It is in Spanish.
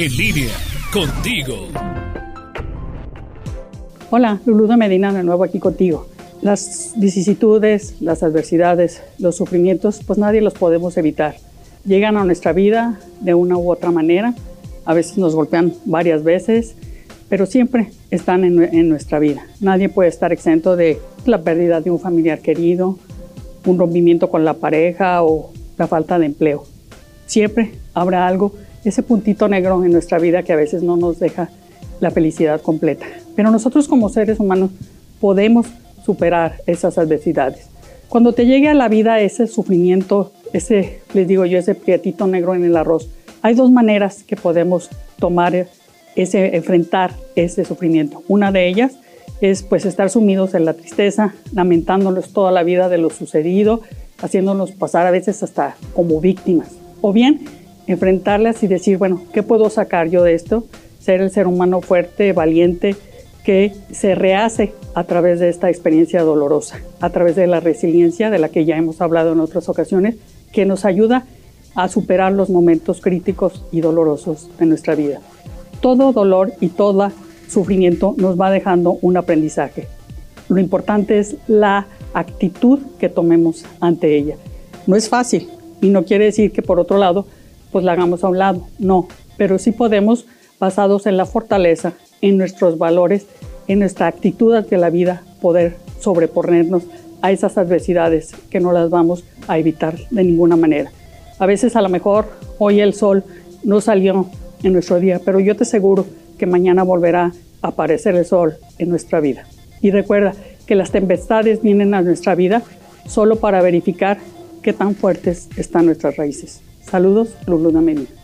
En línea, contigo. Hola, Lulu de Medina, de nuevo aquí contigo. Las vicisitudes, las adversidades, los sufrimientos, pues nadie los podemos evitar. Llegan a nuestra vida de una u otra manera, a veces nos golpean varias veces, pero siempre están en, en nuestra vida. Nadie puede estar exento de la pérdida de un familiar querido, un rompimiento con la pareja o la falta de empleo. Siempre habrá algo ese puntito negro en nuestra vida que a veces no nos deja la felicidad completa. Pero nosotros como seres humanos podemos superar esas adversidades. Cuando te llegue a la vida ese sufrimiento, ese, les digo yo, ese prietito negro en el arroz, hay dos maneras que podemos tomar ese, enfrentar ese sufrimiento. Una de ellas es pues estar sumidos en la tristeza, lamentándonos toda la vida de lo sucedido, haciéndonos pasar a veces hasta como víctimas. O bien enfrentarlas y decir, bueno, ¿qué puedo sacar yo de esto? Ser el ser humano fuerte, valiente, que se rehace a través de esta experiencia dolorosa, a través de la resiliencia de la que ya hemos hablado en otras ocasiones, que nos ayuda a superar los momentos críticos y dolorosos de nuestra vida. Todo dolor y todo sufrimiento nos va dejando un aprendizaje. Lo importante es la actitud que tomemos ante ella. No es fácil y no quiere decir que por otro lado pues la hagamos a un lado. No, pero sí podemos, basados en la fortaleza, en nuestros valores, en nuestra actitud ante la vida, poder sobreponernos a esas adversidades que no las vamos a evitar de ninguna manera. A veces a lo mejor hoy el sol no salió en nuestro día, pero yo te aseguro que mañana volverá a aparecer el sol en nuestra vida. Y recuerda que las tempestades vienen a nuestra vida solo para verificar qué tan fuertes están nuestras raíces. Saludos, Luluna Medina.